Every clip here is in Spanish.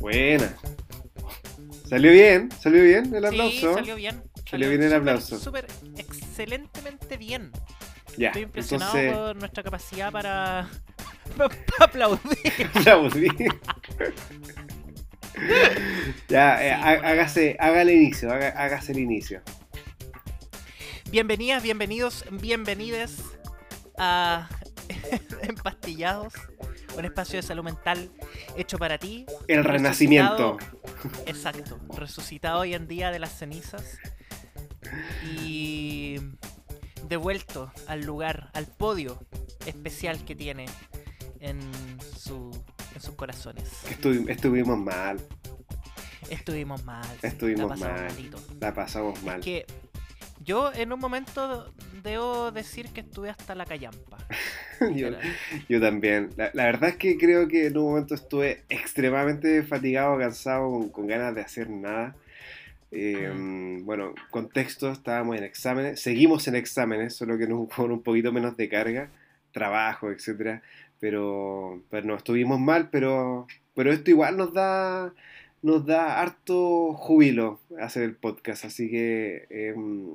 Buena. Salió bien, salió bien el Sí, aplauso. salió bien. Salió bien el aplauso. Súper excelentemente bien. Ya, Estoy impresionado entonces por nuestra capacidad para, para aplaudir. aplaudí. ya, eh, Sí, há- una- hágase, haga el inicio, haga- hágase el inicio. Bienvenidas, bienvenidos, bienvenides a Empastillados, un espacio de salud mental hecho para ti. El renacimiento. Exacto, resucitado hoy en día de las cenizas y devuelto al lugar, al podio especial que tiene en, su, en sus corazones. Estuvi- estuvimos mal, Estuvimos mal. Estuvimos la mal. malito. la pasamos mal. Que yo en un momento debo decir que estuve hasta la callampa. yo, también. La, la verdad es que creo que en un momento estuve extremadamente fatigado, cansado, con, con ganas de hacer nada. Eh, Bueno, contexto, estábamos en exámenes, seguimos en exámenes, solo que no- con un poquito menos de carga, trabajo, etcétera. Pero, pero no, estuvimos mal, pero, pero esto igual nos da, nos da harto júbilo hacer el podcast, así que em,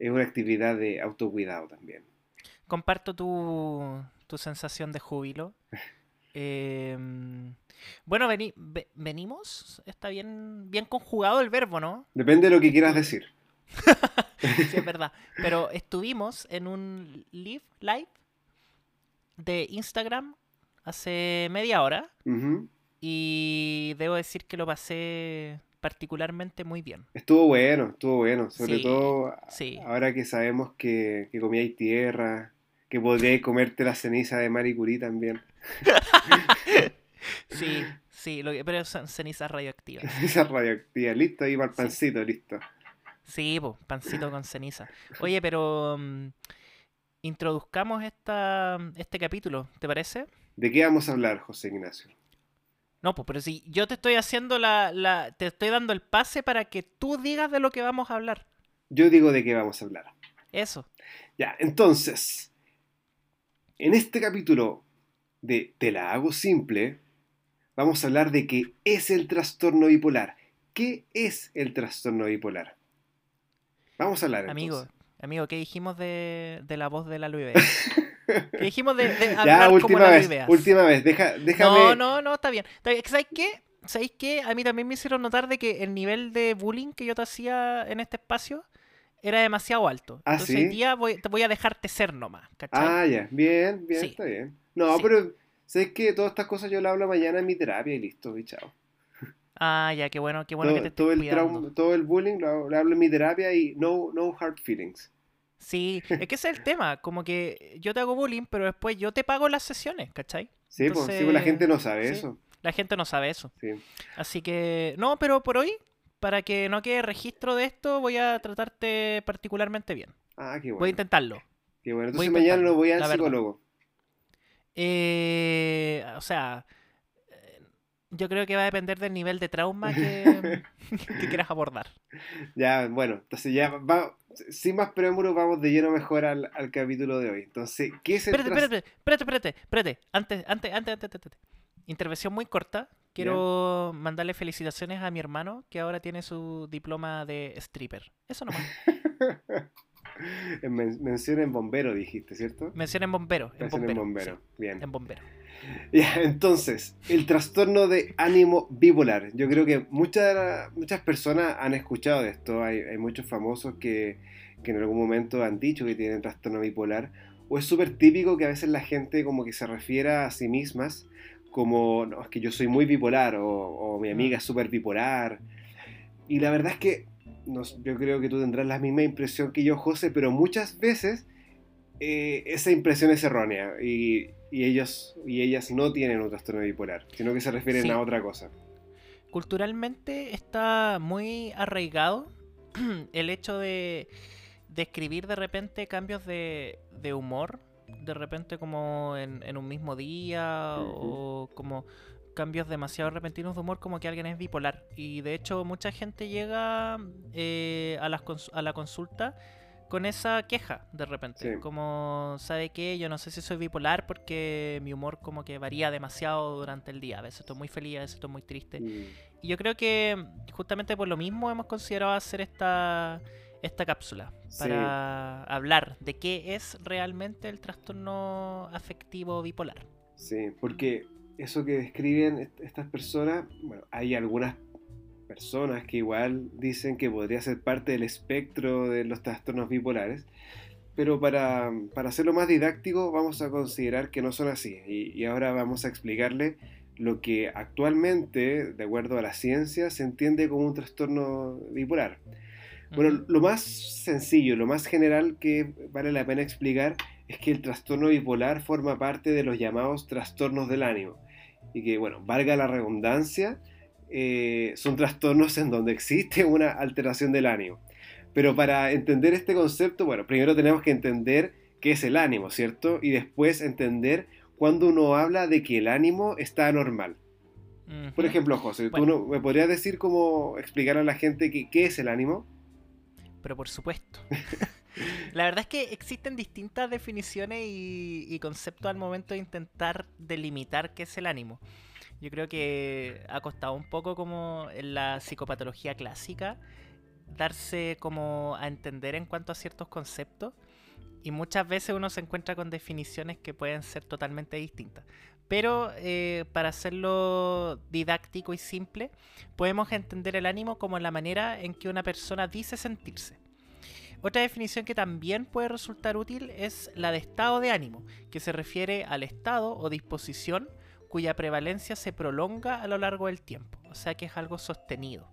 es una actividad de autocuidado también. Comparto tu, tu sensación de júbilo. Em, bueno, veni- ve- venimos. Está bien, bien conjugado el verbo, ¿no? Depende de lo que quieras decir. Sí, es verdad. Pero estuvimos en un live, live de Instagram hace media hora. Y debo decir que lo pasé particularmente muy bien. Estuvo bueno, estuvo bueno, sobre Sí, todo sí. ahora que sabemos que, que comíais tierra, que podríais comerte la ceniza de Marie Curie también. Sí, sí, lo que- pero son cenizas radioactivas. Ceniza radioactiva, listo, ahí para el Sí. pancito, listo. Sí, po, pancito con ceniza. Oye, pero mm, introduzcamos esta, este capítulo, ¿te parece? ¿De qué vamos a hablar, José Ignacio? No, pues, pero si yo te estoy haciendo la, la, te estoy dando el pase para que tú digas de lo que vamos a hablar. Yo digo de qué vamos a hablar. Eso. Ya, entonces, en este capítulo de Te la hago simple, vamos a hablar de qué es el trastorno bipolar. ¿Qué es el trastorno bipolar? Vamos a hablar. Amigo, entonces. amigo, ¿qué dijimos de, de la voz de la Luis ¿Qué dijimos de, de hablar Ya, última vez, última vez, deja, déjame. No, no, no, está bien. ¿Sabes qué? ¿Sabéis qué? A mí también me hicieron notar de que el nivel de bullying que yo te hacía en este espacio era demasiado alto. ¿Ah, Entonces sí? hoy día voy, te voy a dejarte ser nomás, ¿cachai? Ah, ya, bien, bien, Sí. está bien. No, Sí. pero sabes que todas estas cosas yo las hablo mañana en mi terapia y listo, y chao. Ah, ya, qué bueno, qué bueno todo, que te todo estés el cuidando. trauma- todo el bullying lo, lo hablo en mi terapia y no, no hard feelings. Sí, es que ese es el tema, como que yo te hago bullying, pero después yo te pago las sesiones, ¿cachai? Sí, pues, sí, pues la Entonces, gente no sabe sí. eso. La gente no sabe eso. Sí. Así que, no, pero por hoy, para que no quede registro de esto, voy a tratarte particularmente bien. Ah, qué Voy a bueno. intentarlo. Qué bueno. voy Entonces mañana no voy al psicólogo. Eh, o sea, yo creo que va a depender del nivel de trauma que, que quieras abordar. Ya, bueno, entonces ya va, sin más preámbulos vamos de lleno mejor al, al capítulo de hoy. Entonces, ¿qué es el Espérate, tras- espérate, espérate, espérate, espérate. Antes, antes, antes, antes, antes. Intervención muy corta. Quiero mandarle felicitaciones a mi hermano que ahora tiene su diploma de stripper. Eso nomás. En men- mención en bombero, dijiste, ¿cierto? Mención en bombero. En Mención bombero. en bombero. sí, Bien. en bombero. Ya, entonces, el trastorno de ánimo bipolar. Yo creo que muchas, muchas personas han escuchado de esto. Hay, hay muchos famosos que, que en algún momento han dicho que tienen trastorno bipolar. O es súper típico que a veces la gente como que se refiera a sí mismas como, no, es que yo soy muy bipolar o, o mi amiga es súper bipolar. Y la verdad es que no yo creo que tú tendrás la misma impresión que yo, José, pero muchas veces eh, esa impresión es errónea y, y ellos y ellas no tienen un trastorno bipolar, sino que se refieren Sí. a otra cosa. Culturalmente está muy arraigado el hecho de, de escribir de repente cambios de, de humor, de repente como en, en un mismo día o como cambios demasiado repentinos de humor como que alguien es bipolar. Y de hecho mucha gente llega eh, a, las cons- a la consulta con esa queja de repente. Como, ¿sabe qué? Yo no sé si soy bipolar porque mi humor como que varía demasiado durante el día. A veces estoy muy feliz, a veces estoy muy triste. Mm. Y yo creo que justamente por lo mismo hemos considerado hacer esta, esta cápsula. Para hablar de qué es realmente el trastorno afectivo bipolar. Sí, porque eso que describen estas personas, bueno, hay algunas personas que igual dicen que podría ser parte del espectro de los trastornos bipolares, pero para, hacerlo más didáctico vamos a considerar que no son así y, ahora vamos a explicarle lo que actualmente, de acuerdo a la ciencia, se entiende como un trastorno bipolar. Bueno, lo más sencillo, lo más general que vale la pena explicar es que el trastorno bipolar forma parte de los llamados trastornos del ánimo. Y que, bueno, valga la redundancia, eh, son trastornos en donde existe una alteración del ánimo. Pero para entender este concepto, bueno, primero tenemos que entender qué es el ánimo, ¿cierto? Y después entender cuando uno habla de que el ánimo está anormal. Por ejemplo, José, ¿tú me podrías decir cómo explicar a la gente qué es el ánimo? Pero por supuesto. La verdad es que existen distintas definiciones y, y, conceptos al momento de intentar delimitar qué es el ánimo. Yo creo que ha costado un poco como en la psicopatología clásica darse como a entender en cuanto a ciertos conceptos y muchas veces uno se encuentra con definiciones que pueden ser totalmente distintas. Pero eh, para hacerlo didáctico y simple, podemos entender el ánimo como la manera en que una persona dice sentirse. Otra definición que también puede resultar útil es la de estado de ánimo, que se refiere al estado o disposición cuya prevalencia se prolonga a lo largo del tiempo, o sea que es algo sostenido.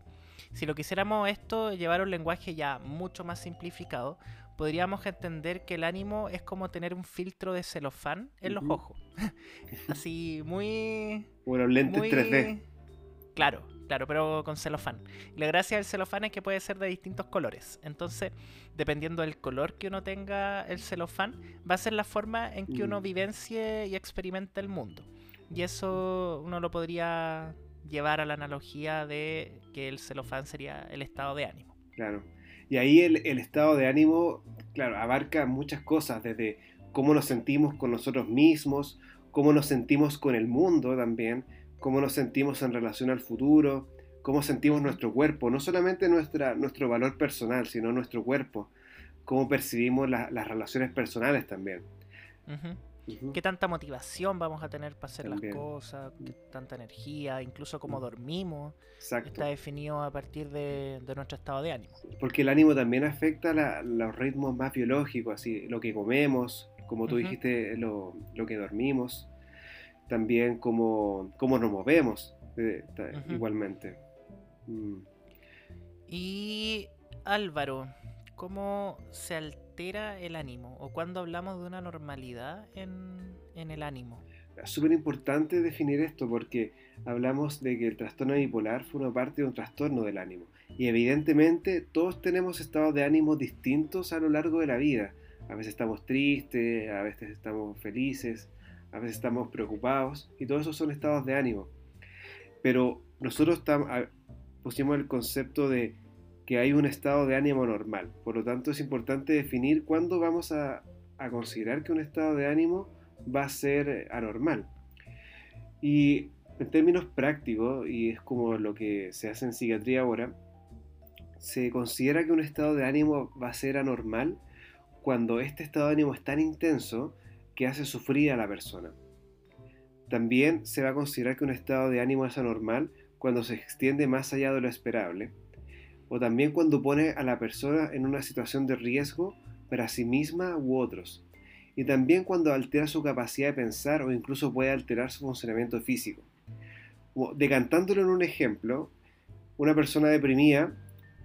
Si lo quisiéramos esto llevar a un lenguaje ya mucho más simplificado, podríamos entender que el ánimo es como tener un filtro de celofán en los ojos. Así muy... Bueno, lentes 3D. Claro, claro, pero con celofán. la gracia del celofán es que puede ser de distintos colores. Entonces, dependiendo del color que uno tenga el celofán, va a ser la forma en que uno mm. vivencie y experimente el mundo. Y eso uno lo podría llevar a la analogía de que el celofán sería el estado de ánimo. Claro. Y ahí el, estado de ánimo, claro, abarca muchas cosas, desde cómo nos sentimos con nosotros mismos, cómo nos sentimos con el mundo también, cómo nos sentimos en relación al futuro, cómo sentimos nuestro cuerpo, no solamente nuestra, nuestro valor personal, sino nuestro cuerpo, cómo percibimos las relaciones personales también. ¿Qué tanta motivación vamos a tener para hacer las cosas? ¿Qué tanta energía? Incluso cómo dormimos. Está definido a partir de, nuestro estado de ánimo. Porque el ánimo también afecta los ritmos más biológicos, así lo que comemos, como tú dijiste, lo, que dormimos, también cómo, cómo nos movemos, eh, igualmente. Mm. Y Álvaro, ¿cómo se altera? El ánimo o cuando hablamos de una normalidad en, el ánimo? Es súper importante definir esto porque hablamos de que el trastorno bipolar forma parte de un trastorno del ánimo. Y evidentemente todos tenemos estados de ánimo distintos a lo largo de la vida. A veces estamos tristes, a veces estamos felices, a veces estamos preocupados y todos esos son estados de ánimo. Pero nosotros pusimos el concepto de que hay un estado de ánimo normal. Por lo tanto, es importante definir cuándo vamos a, considerar que un estado de ánimo va a ser anormal. Y en términos prácticos, y es como lo que se hace en psiquiatría ahora, se considera que un estado de ánimo va a ser anormal cuando este estado de ánimo es tan intenso que hace sufrir a la persona. También se va a considerar que un estado de ánimo es anormal cuando se extiende más allá de lo esperable o también cuando pone a la persona en una situación de riesgo para sí misma u otros, y también cuando altera su capacidad de pensar o incluso puede alterar su funcionamiento físico. Decantándolo en un ejemplo, una persona deprimida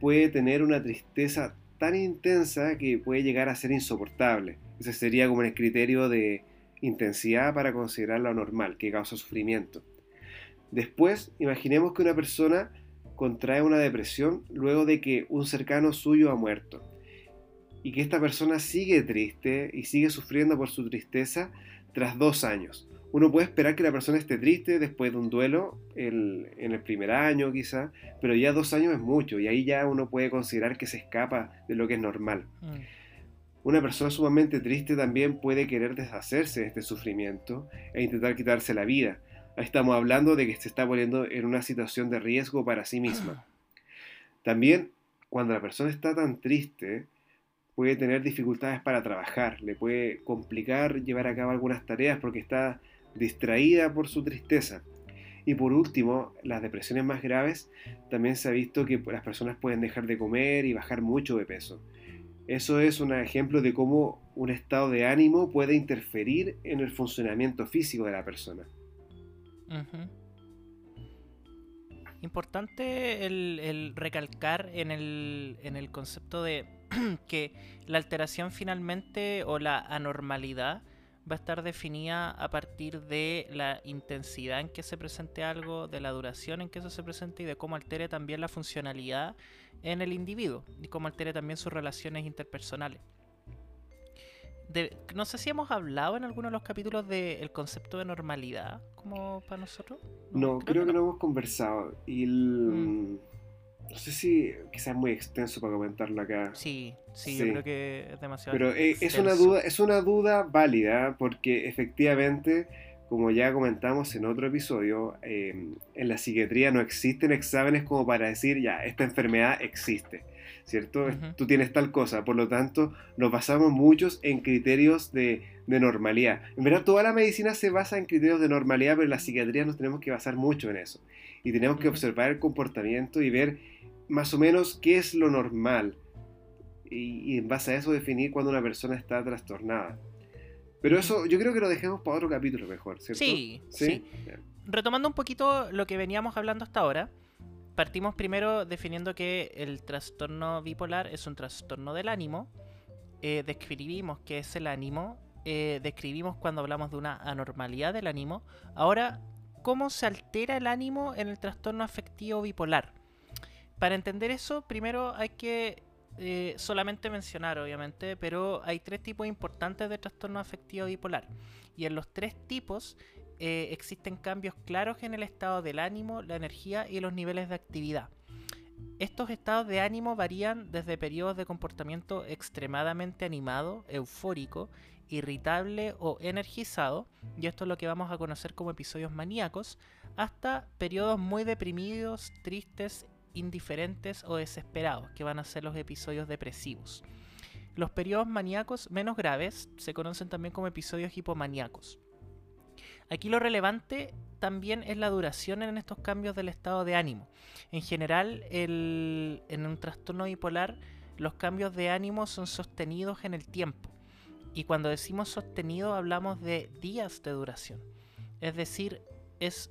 puede tener una tristeza tan intensa que puede llegar a ser insoportable. Ese sería como el criterio de intensidad para considerar lo normal, que causa sufrimiento. Después, imaginemos que una persona contrae una depresión luego de que un cercano suyo ha muerto y que esta persona sigue triste y sigue sufriendo por su tristeza tras dos años. Uno puede esperar que la persona esté triste después de un duelo en el primer año quizá, pero ya dos años es mucho y ahí ya uno puede considerar que se escapa de lo que es normal. Mm. Una persona sumamente triste también puede querer deshacerse de este sufrimiento e intentar quitarse la vida. Estamos hablando de que se está poniendo en una situación de riesgo para sí misma. También, cuando la persona está tan triste, puede tener dificultades para trabajar, le puede complicar llevar a cabo algunas tareas porque está distraída por su tristeza. Y por último, las depresiones más graves, también se ha visto que las personas pueden dejar de comer y bajar mucho de peso. Eso es un ejemplo de cómo un estado de ánimo puede interferir en el funcionamiento físico de la persona. Importante el, recalcar en el, en el concepto de que la alteración finalmente o la anormalidad va a estar definida a partir de la intensidad en que se presente algo, de la duración en que eso se presente y de cómo altere también la funcionalidad en el individuo y cómo altere también sus relaciones interpersonales. No sé si hemos hablado en alguno de los capítulos del concepto de normalidad como para nosotros. No, creo, que, no. hemos conversado. Y mm. no sé si quizás es muy extenso para comentarlo acá. Sí, sí, yo creo que es demasiado. Pero eh, es una duda, es una duda válida porque efectivamente como ya comentamos en otro episodio, em, en la psiquiatría no existen exámenes como para decir, ya, esta enfermedad existe, ¿cierto? Tú tienes tal cosa, por lo tanto, nos basamos muchos en criterios de, normalidad. En verdad, toda la medicina se basa en criterios de normalidad, pero en la psiquiatría nos tenemos que basar mucho en eso. Y tenemos que observar el comportamiento y ver más o menos qué es lo normal. y en base a eso definir cuando una persona está trastornada. Pero eso yo creo que lo dejemos para otro capítulo mejor, ¿cierto? Sí, sí. Retomando un poquito lo que veníamos hablando hasta ahora, partimos primero definiendo que el trastorno bipolar es un trastorno del ánimo. Eh, describimos qué es el ánimo. Eh, describimos cuando hablamos de una anormalidad del ánimo. Ahora, ¿cómo se altera el ánimo en el trastorno afectivo bipolar? Para entender eso, primero hay que eh, solamente mencionar, obviamente, pero hay tres tipos importantes de trastorno afectivo bipolar. Y en los tres tipos eh, existen cambios claros en el estado del ánimo, la energía y los niveles de actividad. Estos estados de ánimo varían desde periodos de comportamiento extremadamente animado, eufórico, irritable o energizado, y esto es lo que vamos a conocer como episodios maníacos, hasta periodos muy deprimidos, tristes indiferentes o desesperados, que van a ser los episodios depresivos. Los periodos maníacos menos graves se conocen también como episodios hipomaníacos. Aquí lo relevante también es la duración en estos cambios del estado de ánimo. En general, en un trastorno bipolar, los cambios de ánimo son sostenidos en el tiempo. Y cuando decimos sostenido hablamos de días de duración. Es decir, es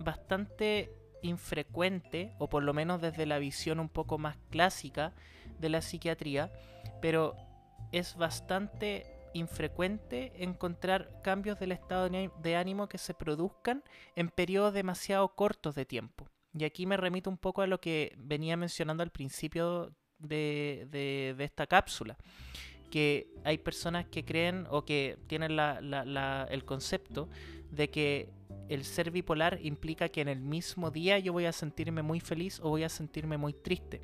bastante infrecuente, o por lo menos desde la visión un poco más clásica de la psiquiatría, pero es bastante infrecuente encontrar cambios del estado de ánimo que se produzcan en periodos demasiado cortos de tiempo. Y aquí me remito un poco a lo que venía mencionando al principio de, de, esta cápsula, que hay personas que creen o que tienen el concepto de que el ser bipolar implica que en el mismo día yo voy a sentirme muy feliz o voy a sentirme muy triste.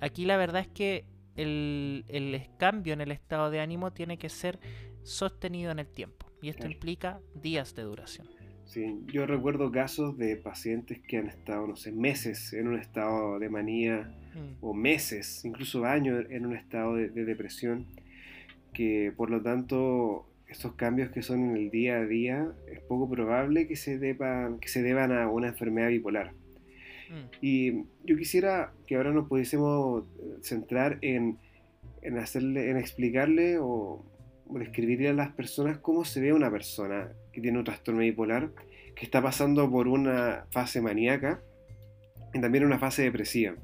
Aquí la verdad es que el, cambio en el estado de ánimo tiene que ser sostenido en el tiempo y esto implica días de duración. Sí, yo recuerdo casos de pacientes que han estado, no sé, meses en un estado de manía mm. o meses, incluso años en un estado de depresión, que por lo tanto estos cambios que son en el día a día, es poco probable que se deban, que se deban a una enfermedad bipolar. Mm. Y yo quisiera que ahora nos pudiésemos centrar en, en, hacerle, en explicarle o, describirle a las personas cómo se ve una persona que tiene un trastorno bipolar, que está pasando por una fase maníaca y también una fase depresiva.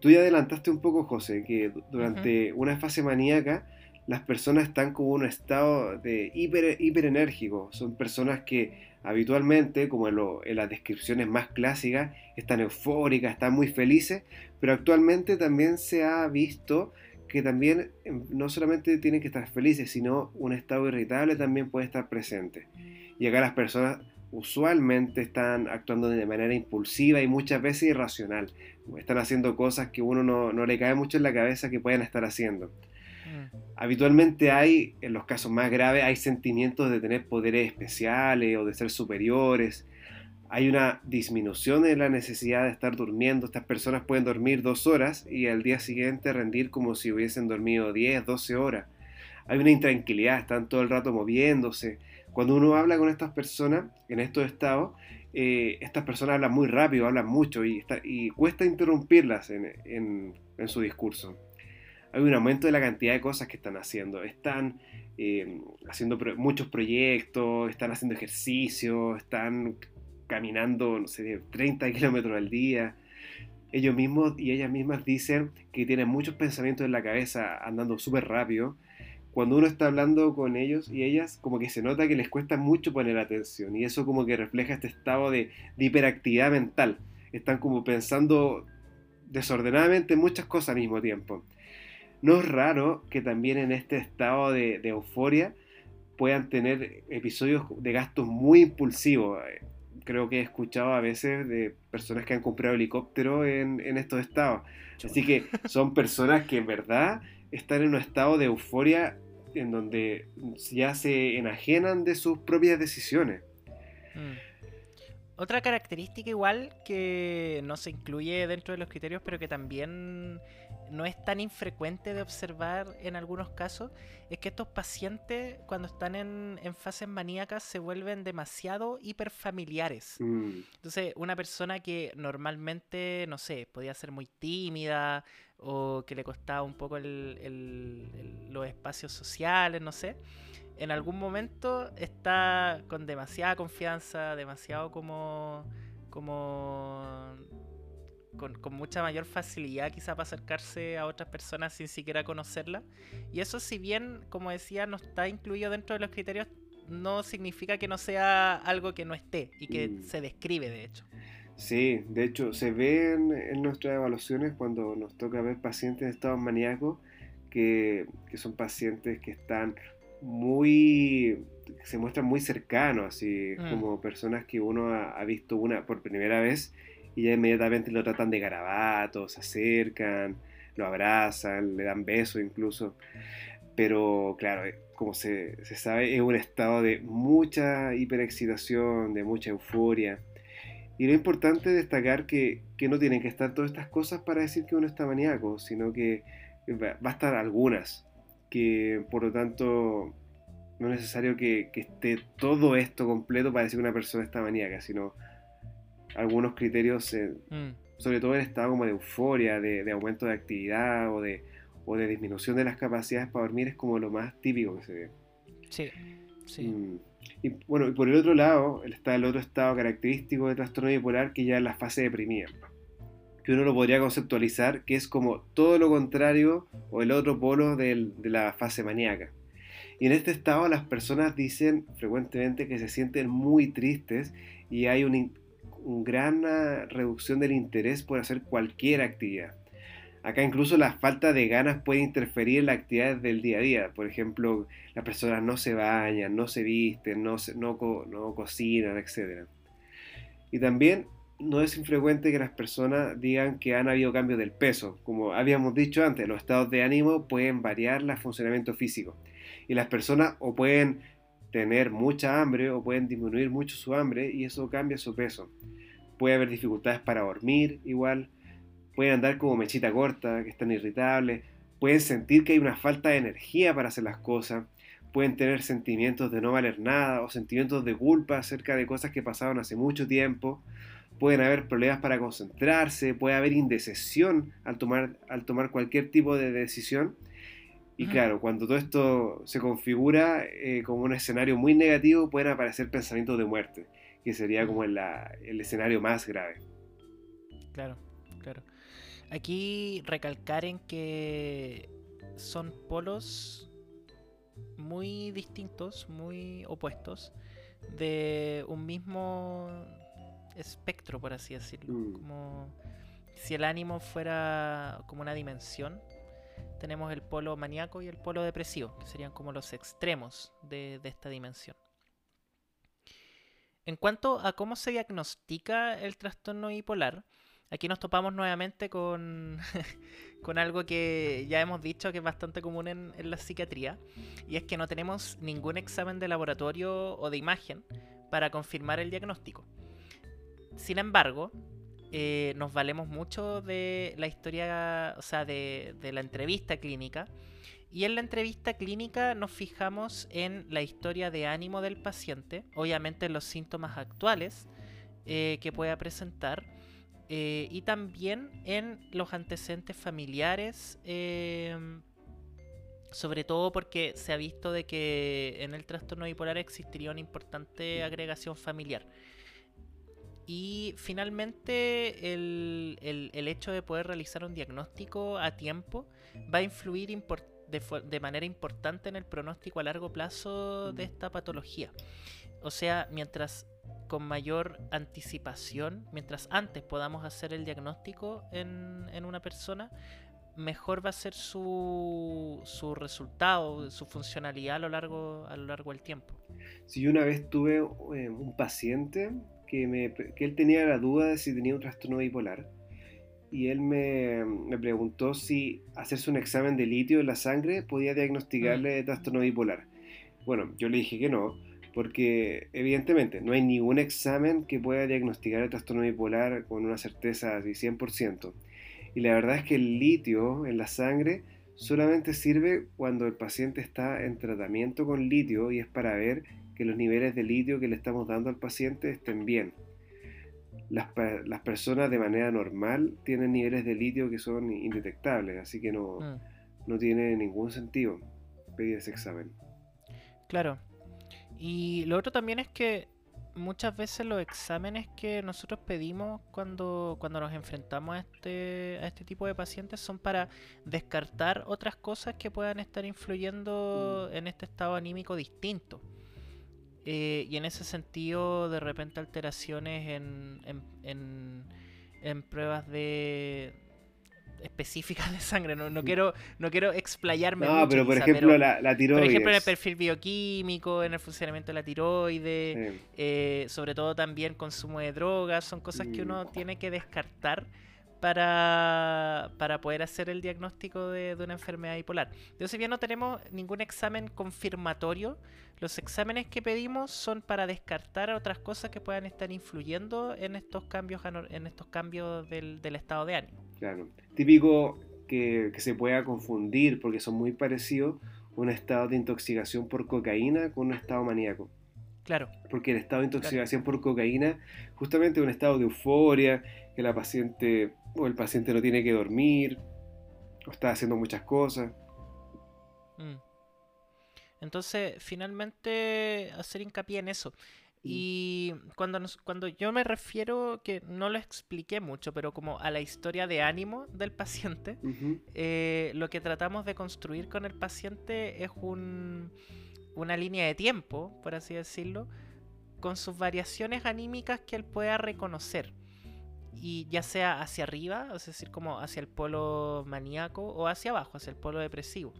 Tú ya adelantaste un poco, José, que durante una fase maníaca las personas están como en un estado de hiper, hiperenérgico. Son personas que habitualmente, como en, las descripciones más clásicas, están eufóricas, están muy felices, pero actualmente también se ha visto que también em, no solamente tienen que estar felices, sino un estado irritable también puede estar presente. Y acá las personas usualmente están actuando de manera impulsiva y muchas veces irracional. Están haciendo cosas que uno no, no le cae mucho en la cabeza que pueden estar haciendo. Habitualmente hay, en los casos más graves, hay sentimientos de tener poderes especiales o de ser superiores. Hay una disminución en la necesidad de estar durmiendo. Estas personas pueden dormir dos horas y al día siguiente rendir como si hubiesen dormido 10, 12 horas. Hay una intranquilidad, están todo el rato moviéndose. Cuando uno habla con estas personas en estos estados, eh, estas personas hablan muy rápido, hablan mucho y, cuesta interrumpirlas en su discurso hay un aumento de la cantidad de cosas que están haciendo. Están eh, haciendo muchos proyectos, están haciendo ejercicio, están caminando, no sé, 30 kilómetros al día. Ellos mismos y ellas mismas dicen que tienen muchos pensamientos en la cabeza andando súper rápido. Cuando uno está hablando con ellos y ellas, como que se nota que les cuesta mucho poner atención y eso como que refleja este estado de, de hiperactividad mental. Están como pensando desordenadamente muchas cosas al mismo tiempo. No es raro que también en este estado de, euforia puedan tener episodios de gastos muy impulsivos. Creo que he escuchado a veces de personas que han comprado helicóptero en, estos estados. Así que son personas que en verdad están en un estado de euforia en donde ya se enajenan de sus propias decisiones. Mm. Otra característica igual que no se incluye dentro de los criterios, pero que también no es tan infrecuente de observar en algunos casos, es que estos pacientes cuando están en, fases maníacas se vuelven demasiado hiperfamiliares. Mm. Entonces, una persona que normalmente, no sé, podía ser muy tímida o que le costaba un poco los espacios sociales, no sé, en algún momento está con demasiada confianza, demasiado como como con, mucha mayor facilidad quizá para acercarse a otras personas sin siquiera conocerlas. Y eso si bien, como decía, no está incluido dentro de los criterios, no significa que no sea algo que no esté y que mm. se describe de hecho. Sí, de hecho se ve en, nuestras evaluaciones cuando nos toca ver pacientes en estado maníacos que, que son pacientes que están muy se muestran muy cercanos, así mm. como personas que uno ha, visto una por primera vez y ya inmediatamente lo tratan de garabato, se acercan, lo abrazan, le dan besos incluso. Pero claro, eh, como se, sabe, es un estado de mucha hiperexcitación, de mucha euforia. Y lo importante es destacar que, no tienen que estar todas estas cosas para decir que uno está maníaco, sino que estar algunas, que por lo tanto no es necesario que, que esté todo esto completo para decir que una persona está maníaca, sino algunos criterios, mm. sobre todo en estado como de euforia, de, aumento de actividad o de, o de disminución de las capacidades para dormir, es como lo más típico que se ve. Sí, sí. Mm. Y bueno, y por el otro lado está el otro estado característico de trastorno bipolar que ya es la fase deprimida, que uno lo podría conceptualizar que es como todo lo contrario o el otro polo de la fase maníaca. Y en este estado las personas dicen frecuentemente que se sienten muy tristes y hay un, una gran reducción del interés por hacer cualquier actividad. Acá incluso la falta de ganas puede interferir en las actividades del día a día. Por ejemplo, las personas no se bañan, no se visten, no, no, no cocinan, etc. Y también no es infrecuente que las personas digan que han habido cambios del peso. Como habíamos dicho antes, los estados de ánimo pueden variar el funcionamiento físico. Y las personas o pueden tener mucha hambre o pueden disminuir mucho su hambre y eso cambia su peso puede haber dificultades para dormir igual, pueden andar como mechita corta, que están irritables, pueden sentir que hay una falta de energía para hacer las cosas, pueden tener sentimientos de no valer nada o sentimientos de culpa acerca de cosas que pasaron hace mucho tiempo, pueden haber problemas para concentrarse, puede haber indecisión al tomar, al tomar cualquier tipo de decisión. Y claro, cuando todo esto se configura eh, como un escenario muy negativo, pueden aparecer pensamientos de muerte que sería como el, el escenario más grave. Claro, claro. Aquí recalcar en que son polos muy distintos, muy opuestos, de un mismo espectro, por así decirlo. Mm. Como si el ánimo fuera como una dimensión, tenemos el polo maníaco y el polo depresivo, que serían como los extremos de, de esta dimensión. En cuanto a cómo se diagnostica el trastorno bipolar, aquí nos topamos nuevamente con, con algo que ya hemos dicho que es bastante común en, la psiquiatría, y es que no tenemos ningún examen de laboratorio o de imagen para confirmar el diagnóstico. Sin embargo, eh, nos valemos mucho de la historia, o sea, de, la entrevista clínica. Y en la entrevista clínica nos fijamos en la historia de ánimo del paciente, obviamente en los síntomas actuales eh, que pueda presentar, eh, y también en los antecedentes familiares, em, sobre todo porque se ha visto de que en el trastorno bipolar existiría una importante agregación familiar. Y finalmente el, hecho de poder realizar un diagnóstico a tiempo va a influir de, de, manera importante en el pronóstico a largo plazo de esta patología. O sea, mientras con mayor anticipación, mientras antes podamos hacer el diagnóstico en, en una persona, mejor va a ser su, su, resultado, su funcionalidad a lo largo, a lo largo del tiempo. Si yo una vez tuve eh, un paciente que, me, que él tenía la duda de si tenía un trastorno bipolar y él me, me, preguntó si hacerse un examen de litio en la sangre podía diagnosticarle mm. trastorno bipolar. Bueno, yo le dije que no, porque evidentemente no hay ningún examen que pueda diagnosticar el trastorno bipolar con una certeza de 100%. Y la verdad es que el litio en la sangre solamente sirve cuando el paciente está en tratamiento con litio y es para ver que los niveles de litio que le estamos dando al paciente estén bien. Las, las personas de manera normal tienen niveles de litio que son indetectables, así que no, mm. no tiene ningún sentido pedir ese examen. Claro, y lo otro también es que muchas veces los exámenes que nosotros pedimos cuando, cuando nos enfrentamos a este, a este tipo de pacientes son para descartar otras cosas que puedan estar influyendo mm. en este estado anímico distinto. Eh, y en ese sentido, de repente alteraciones en, en, en pruebas de, específicas de sangre. No, no quiero, no quiero explayarme. No, pero por ejemplo la, tiroides. Por ejemplo en el perfil bioquímico, en el funcionamiento de la tiroides, eh, sobre todo también consumo de drogas, son cosas que uno mm. tiene que descartar para, para poder hacer el diagnóstico de, una enfermedad bipolar. Entonces, si bien no tenemos ningún examen confirmatorio, los exámenes que pedimos son para descartar otras cosas que puedan estar influyendo en estos cambios, en estos cambios del, del estado de ánimo. Claro. Típico que, se pueda confundir, porque son muy parecidos, un estado de intoxicación por cocaína con un estado maníaco. Claro. Porque el estado de intoxicación por cocaína, justamente un estado de euforia, que la paciente o el paciente no tiene que dormir, o está haciendo muchas cosas. Mm. Entonces, finalmente, hacer hincapié en eso. Y cuando, cuando yo me refiero, que no lo expliqué mucho, pero como a la historia de ánimo del paciente, eh, lo que tratamos de construir con el paciente es un, una línea de tiempo, por así decirlo, con sus variaciones anímicas que él pueda reconocer. Y ya sea hacia arriba, es decir, como hacia el polo maníaco, o hacia abajo, hacia el polo depresivo.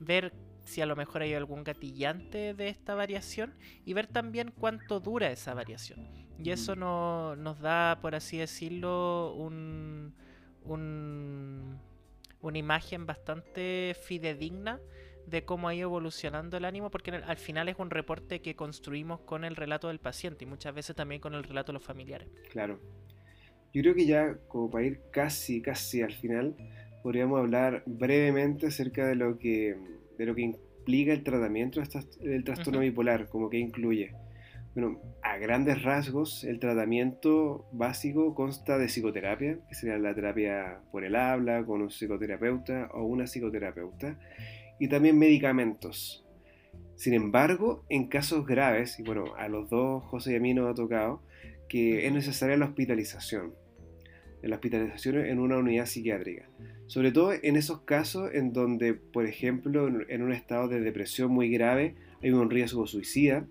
Ver si a lo mejor hay algún gatillante de esta variación y ver también cuánto dura esa variación. Y eso no, nos da, por así decirlo, un, una imagen bastante fidedigna de cómo ha ido evolucionando el ánimo, porque al final es un reporte que construimos con el relato del paciente y muchas veces también con el relato de los familiares. Claro. Yo creo que ya, como para ir casi, casi al final, podríamos hablar brevemente acerca de lo que de lo que implica el tratamiento del trastorno bipolar, como que incluye. Bueno, a grandes rasgos, el tratamiento básico consta de psicoterapia, que sería la terapia por el habla, con un psicoterapeuta o una psicoterapeuta, y también medicamentos. Sin embargo, en casos graves, y bueno, a los dos José y a mí nos ha tocado, que es necesaria la hospitalización en la hospitalización en una unidad psiquiátrica. Sobre todo en esos casos en donde, por ejemplo, en un estado de depresión muy grave hay un riesgo suicida,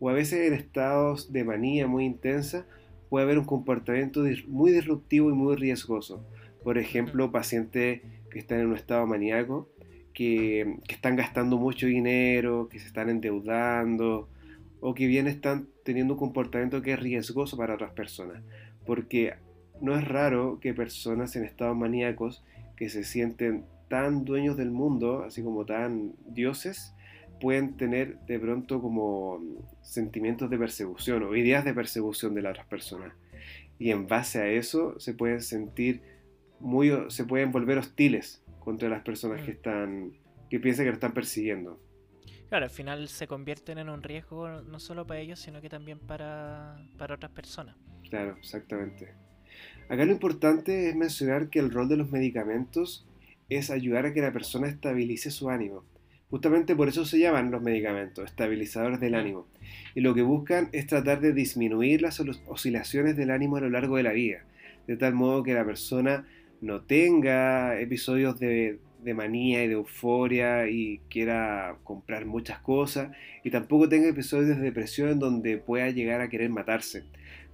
o a veces en estados de manía muy intensa puede haber un comportamiento muy disruptivo y muy riesgoso. Por ejemplo, pacientes que están en un estado maníaco, que, que están gastando mucho dinero, que se están endeudando, o que bien están teniendo un comportamiento que es riesgoso para otras personas. Porque no es raro que personas en estados maníacos que se sienten tan dueños del mundo, así como tan dioses, pueden tener de pronto como sentimientos de persecución o ideas de persecución de las otras personas. Y en base a eso se pueden sentir muy, se pueden volver hostiles contra las personas que mm. están, que piensan que lo están persiguiendo. Claro, al final se convierten en un riesgo no solo para ellos, sino que también para, para otras personas. Claro, exactamente. Acá lo importante es mencionar que el rol de los medicamentos es ayudar a que la persona estabilice su ánimo. Justamente por eso se llaman los medicamentos, estabilizadores del ánimo. Y lo que buscan es tratar de disminuir las oscilaciones del ánimo a lo largo de la vida, de tal modo que la persona no tenga episodios de, manía y de euforia y quiera comprar muchas cosas, y tampoco tenga episodios de depresión donde pueda llegar a querer matarse.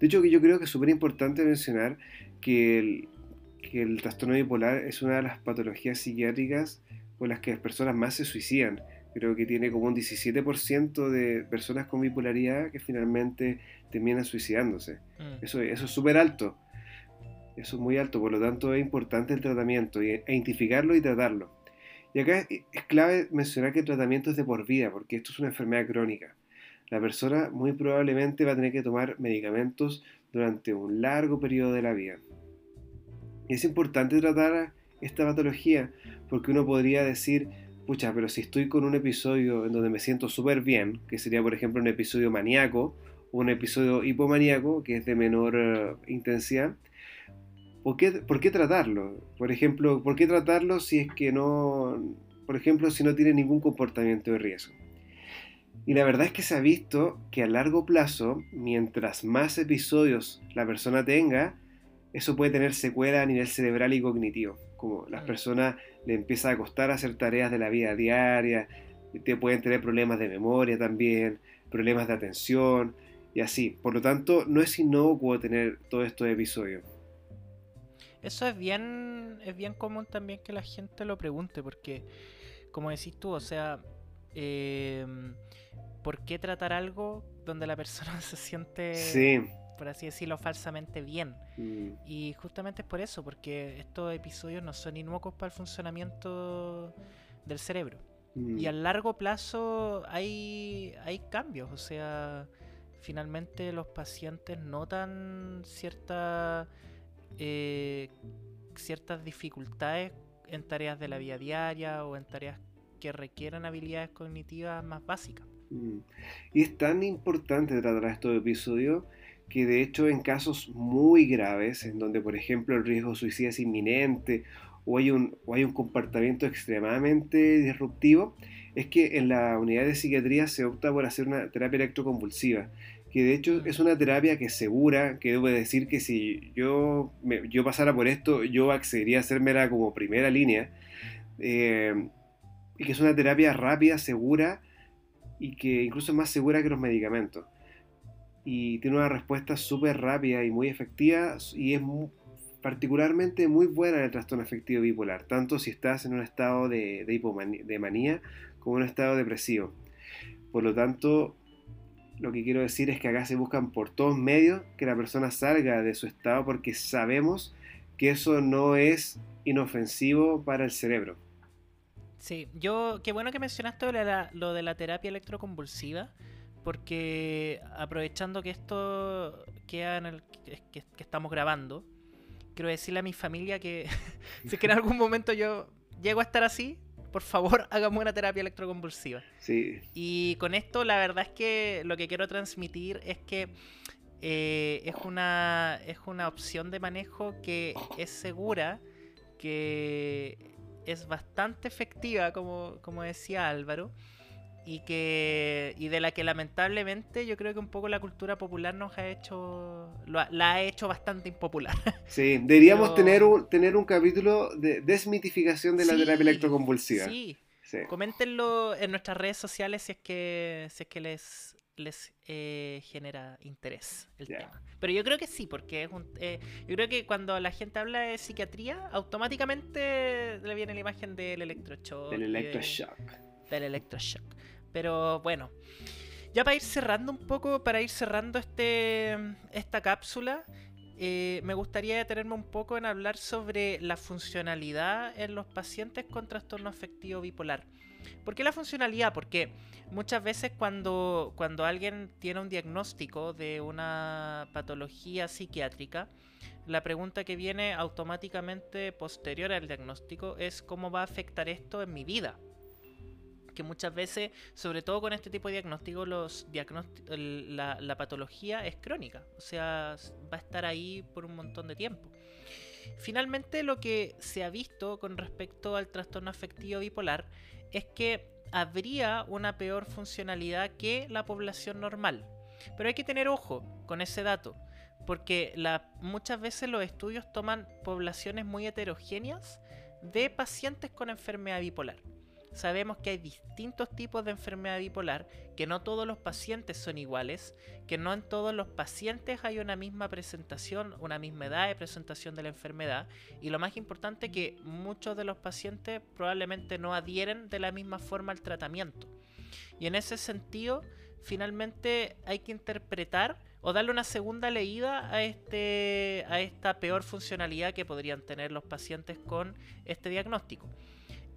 De hecho, que yo creo que es súper importante mencionar que el, que el trastorno bipolar es una de las patologías psiquiátricas con las que las personas más se suicidan. Creo que tiene como un 17% de personas con bipolaridad que finalmente terminan suicidándose. Mm. Eso, eso es súper alto. Eso es muy alto, por lo tanto es importante el tratamiento, e identificarlo y tratarlo. Y acá es clave mencionar que el tratamiento es de por vida, porque esto es una enfermedad crónica. La persona muy probablemente va a tener que tomar medicamentos durante un largo periodo de la vida. Es importante tratar esta patología porque uno podría decir, pucha, pero si estoy con un episodio en donde me siento súper bien, que sería por ejemplo un episodio maníaco, o un episodio hipomaníaco, que es de menor eh, intensidad, ¿por qué, ¿por qué tratarlo? Por ejemplo, ¿por qué tratarlo si es que no, por ejemplo, si no tiene ningún comportamiento de riesgo? Y la verdad es que se ha visto que a largo plazo, mientras más episodios la persona tenga, eso puede tener secuela a nivel cerebral y cognitivo. Como las mm. personas le empieza a costar hacer tareas de la vida diaria, te pueden tener problemas de memoria también, problemas de atención y así. Por lo tanto, no es inocuo tener todos estos episodios. Eso es bien, es bien común también que la gente lo pregunte, porque, como decís tú, o sea, em, ¿por qué tratar algo donde la persona se siente sí por así decirlo, falsamente bien. Mm. Y justamente es por eso, porque estos episodios no son inocuos para el funcionamiento del cerebro. Mm. Y a largo plazo hay, hay cambios, o sea, finalmente los pacientes notan cierta, eh, ciertas dificultades en tareas de la vida diaria o en tareas que requieren habilidades cognitivas más básicas. Mm. Y es tan importante tratar estos episodios que de hecho en casos muy graves, en donde por ejemplo el riesgo suicida es inminente o hay un, o hay un comportamiento extremadamente disruptivo, es que en la unidad de psiquiatría se opta por hacer una terapia electroconvulsiva, que de hecho es una terapia que es segura, que debo decir que si yo, yo pasara por esto, yo accedería a hacérmela como primera línea, eh, y que es una terapia rápida, segura, y que incluso es más segura que los medicamentos y tiene una respuesta súper rápida y muy efectiva y es particularmente muy buena en el trastorno afectivo bipolar, tanto si estás en un estado de, de, manía como en un estado depresivo. Por lo tanto, lo que quiero decir es que acá se buscan por todos medios que la persona salga de su estado porque sabemos que eso no es inofensivo para el cerebro. Sí, yo, qué bueno que mencionaste lo de la terapia electroconvulsiva porque aprovechando que esto queda en el que, estamos grabando, quiero decirle a mi familia que si es que en algún momento yo llego a estar así, por favor hagamos una terapia electroconvulsiva. Sí. Y con esto la verdad es que lo que quiero transmitir es que eh, es, una, es una opción de manejo que es segura, que es bastante efectiva, como, como decía Álvaro y que y de la que lamentablemente yo creo que un poco la cultura popular nos ha hecho la ha hecho bastante impopular sí deberíamos tener un tener un capítulo de desmitificación de la terapia electroconvulsiva sí. sí. coméntenlo en nuestras redes sociales si es que si es que les les eh, genera interés el tema. Pero yo creo que sí porque es un eh, yo creo que cuando la gente habla de psiquiatría automáticamente le viene la imagen del electroshock del electroshock. del electroshock. Pero bueno. Ya para ir cerrando un poco, para ir cerrando este, esta cápsula, eh, me gustaría detenerme un poco en hablar sobre la funcionalidad en los pacientes con trastorno afectivo bipolar. ¿Por qué la funcionalidad? Porque muchas veces cuando, cuando alguien tiene un diagnóstico de una patología psiquiátrica, la pregunta que viene automáticamente posterior al diagnóstico es cómo va a afectar esto en mi vida que muchas veces, sobre todo con este tipo de diagnósticos, los la, la, patología es crónica, o sea, va a estar ahí por un montón de tiempo. Finalmente, lo que se ha visto con respecto al trastorno afectivo bipolar es que habría una peor funcionalidad que la población normal. Pero hay que tener ojo con ese dato, porque muchas veces los estudios toman poblaciones muy heterogéneas de pacientes con enfermedad bipolar sabemos que hay distintos tipos de enfermedad bipolar, que no todos los pacientes son iguales, que no en todos los pacientes hay una misma presentación, una misma edad de presentación de la enfermedad, y lo más importante que muchos de los pacientes probablemente no adhieren de la misma forma al tratamiento. Y en ese sentido, finalmente hay que interpretar o darle una segunda leída a, este, a esta peor funcionalidad que podrían tener los pacientes con este diagnóstico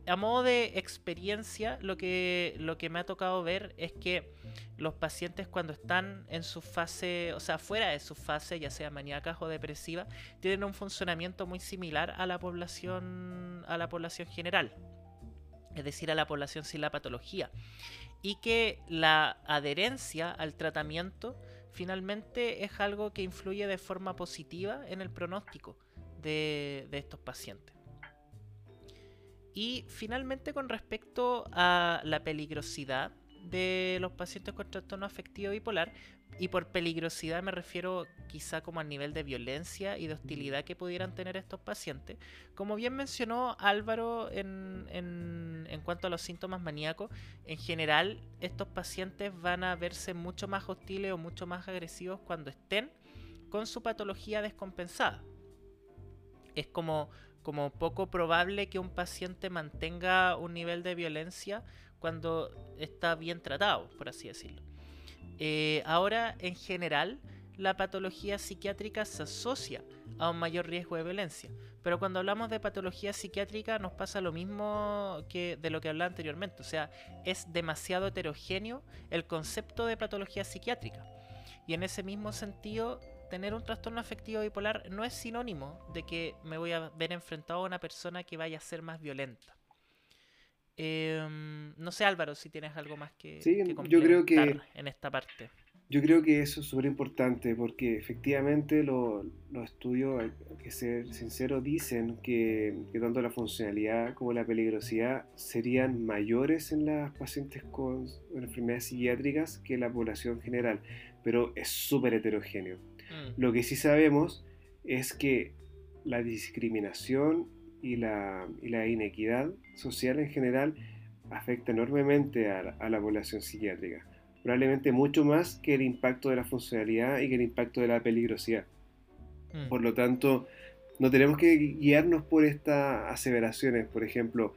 a modo de experiencia, lo que, me ha tocado ver es que los pacientes cuando están en su fase, o sea, fuera de su fase, ya sea maníacas o depresiva, tienen un funcionamiento muy similar a la población, a la población general, es decir, a la población sin la patología. Y que la adherencia al tratamiento finalmente es algo que influye de forma positiva en el pronóstico de estos pacientes. Y finalmente con respecto a la peligrosidad de los pacientes con trastorno afectivo bipolar, y por peligrosidad me refiero quizá como al nivel de violencia y de hostilidad que pudieran tener estos pacientes. Como bien mencionó Álvaro en, en, cuanto a los síntomas maníacos, en general estos pacientes van a verse mucho más hostiles o mucho más agresivos cuando estén con su patología descompensada. Es como como poco probable que un paciente mantenga un nivel de violencia cuando está bien tratado, por así decirlo. Eh, ahora, en general, la patología psiquiátrica se asocia a un mayor riesgo de violencia. Pero cuando hablamos de patología psiquiátrica nos pasa lo mismo que de lo que hablaba anteriormente. O sea, es demasiado heterogéneo el concepto de patología psiquiátrica. Y en ese mismo sentido, tener un trastorno afectivo bipolar no es sinónimo de que me voy a ver enfrentado a una persona que vaya a ser más violenta. Em, no sé, Álvaro, si tienes algo más que, sí, yo creo que en esta parte. Yo creo que eso es súper importante porque efectivamente los estudios, hay que ser sincero, dicen que, que, tanto la funcionalidad como la peligrosidad serían mayores en las pacientes con enfermedades psiquiátricas que la población general, pero es súper heterogéneo. Mm. Lo que sí sabemos es que la discriminación y la, inequidad social en general afecta enormemente a la, población psiquiátrica. Probablemente mucho más que el impacto de la funcionalidad y que el impacto de la peligrosidad. Mm. Por lo tanto, no tenemos que guiarnos por estas aseveraciones. Por ejemplo,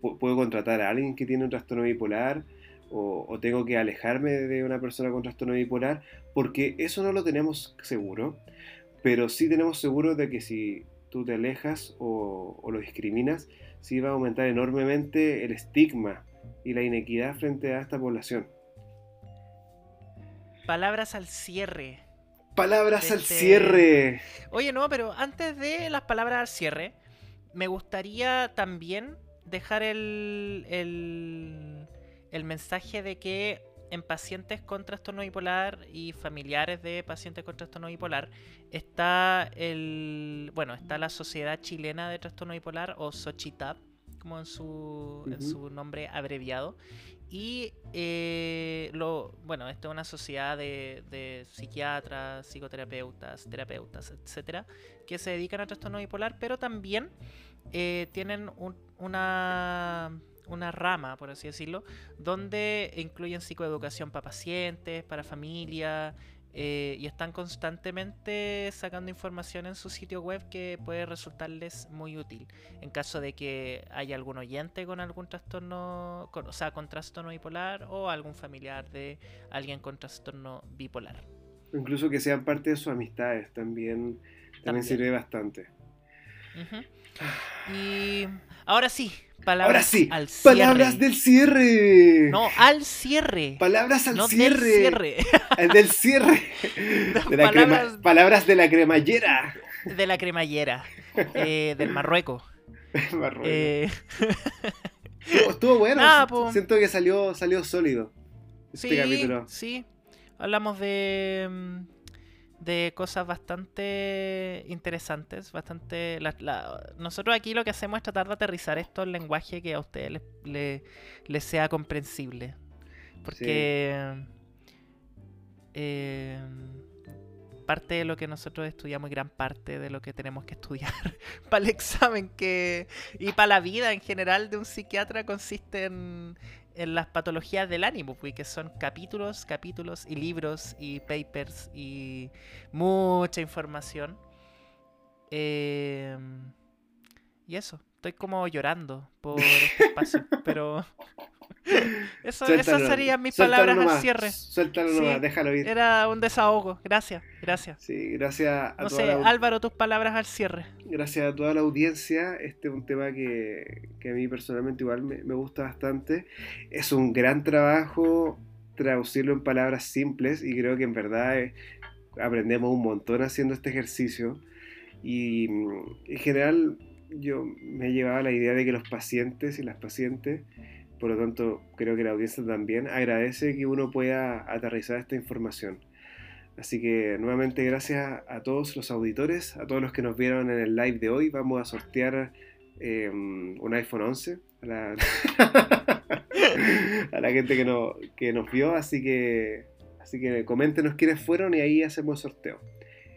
puedo contratar a alguien que tiene un trastorno bipolar o, tengo que alejarme de una persona con trastorno bipolar, porque eso no lo tenemos seguro, pero sí tenemos seguro de que si tú te alejas o, lo discriminas, sí va a aumentar enormemente el estigma y la inequidad frente a esta población. Palabras al cierre. Palabras al este cierre. Oye, no, pero antes de las palabras al cierre, me gustaría también dejar el, el, el mensaje de que en pacientes con trastorno bipolar y familiares de pacientes con trastorno bipolar está el bueno está la Sociedad Chilena de Trastorno Bipolar o SOCHITAP como en su, en su nombre abreviado. Y eh, lo bueno esta es una sociedad de, de, psiquiatras psicoterapeutas terapeutas etcétera que se dedican a trastorno bipolar pero también eh, tienen una una rama, por así decirlo, donde incluyen psicoeducación para pacientes, para familia, eh, y están constantemente sacando información en su sitio web que puede resultarles muy útil en caso de que haya algún oyente con algún trastorno, con- o sea, con trastorno bipolar o algún familiar de alguien con trastorno bipolar. Incluso que sean parte de sus amistades también, también, También. sirve bastante. Y ahora sí, palabras Ahora sí, al cierre. palabras del cierre. No, al cierre. Palabras al no cierre. del cierre. El del cierre. De la crema- Palabras- de la cremallera. de la cremallera. eh, del Marruecos. Marruecos. Eh, Estuvo- bueno. Po. Siento que salió, salió sólido. Este sí, capítulo. sí. Hablamos de, mm, de cosas bastante interesantes, bastante... nosotros aquí lo que hacemos es tratar de aterrizar esto en lenguaje que a ustedes les, le- les sea comprensible. Porque eh, parte de lo que nosotros estudiamos y gran parte de lo que tenemos que estudiar para el examen que y para la vida en general de un psiquiatra consiste en, en las patologías del ánimo, pues, que son capítulos, capítulos y libros y papers y mucha información. Eh, y eso, estoy como llorando por este espacio, pero eso, esas serían mis palabras al cierre. Suéltalo Sí, nomás, déjalo ir. Era un desahogo, gracias, gracias. Sí, gracias a, No toda sé, la, Álvaro, tus palabras al cierre. gracias a toda la audiencia. Este es un tema que, que a mí personalmente igual me, me gusta bastante. Es un gran trabajo traducirlo en palabras simples y creo que en verdad eh, aprendemos un montón haciendo este ejercicio. Y mm, en general yo me llevaba la idea de que los pacientes y las pacientes, por lo tanto creo que la audiencia también, agradece que uno pueda aterrizar esta información. Así que nuevamente gracias a todos los auditores, a todos los que nos vieron en el live de hoy. Vamos a sortear eh, un iPhone 11 a la, a la gente que, no, que nos vio. Así que, así que coméntenos quiénes fueron y ahí hacemos el sorteo.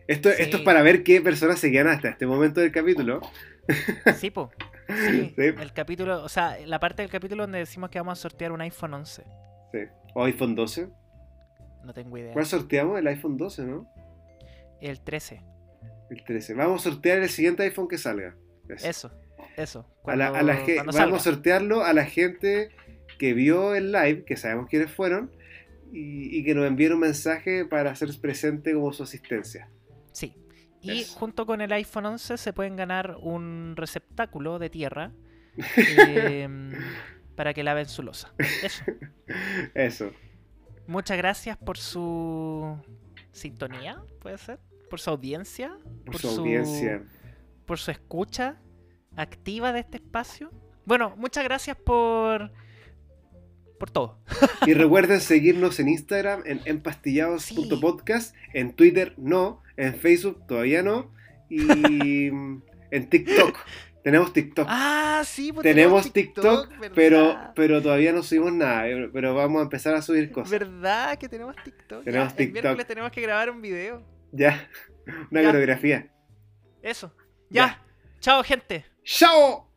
Esto, Sí. esto es para ver qué personas se quedan hasta este momento del capítulo. Sí, po. Sí, Sí. el capítulo, o sea, la parte del capítulo donde decimos que vamos a sortear un iPhone 11. Sí. O iPhone 12. No tengo idea. ¿Cuál sorteamos? El iPhone 12, ¿no? El 13. El 13. Vamos a sortear el siguiente iPhone que salga. Eso. Eso, eso. A la- a la vamos salga. a sortearlo a la gente que vio el live, que sabemos quiénes fueron, y, y que nos envíen un mensaje para hacer presente como su asistencia. Sí. Y junto con el iPhone 11 se pueden ganar un receptáculo de tierra em, para que laven su losa. Eso. Eso. Muchas gracias por su sintonía, puede ser, por su audiencia, Por, su audiencia. por su escucha activa de este espacio. Bueno, muchas gracias por por todo. Y recuerden seguirnos en Instagram en empastillados.podcast, en Twitter no, en Facebook todavía no, y en TikTok. Tenemos TikTok. Ah, sí, pues Tenemos TikTok, pero, pero todavía no subimos nada, pero vamos a empezar a subir cosas. ¿Verdad que tenemos TikTok? Tenemos Ya, El TikTok. miércoles tenemos que grabar un video. Ya, una Ya. coreografía. Eso. Ya. Ya. Chao, gente. ¡Chao!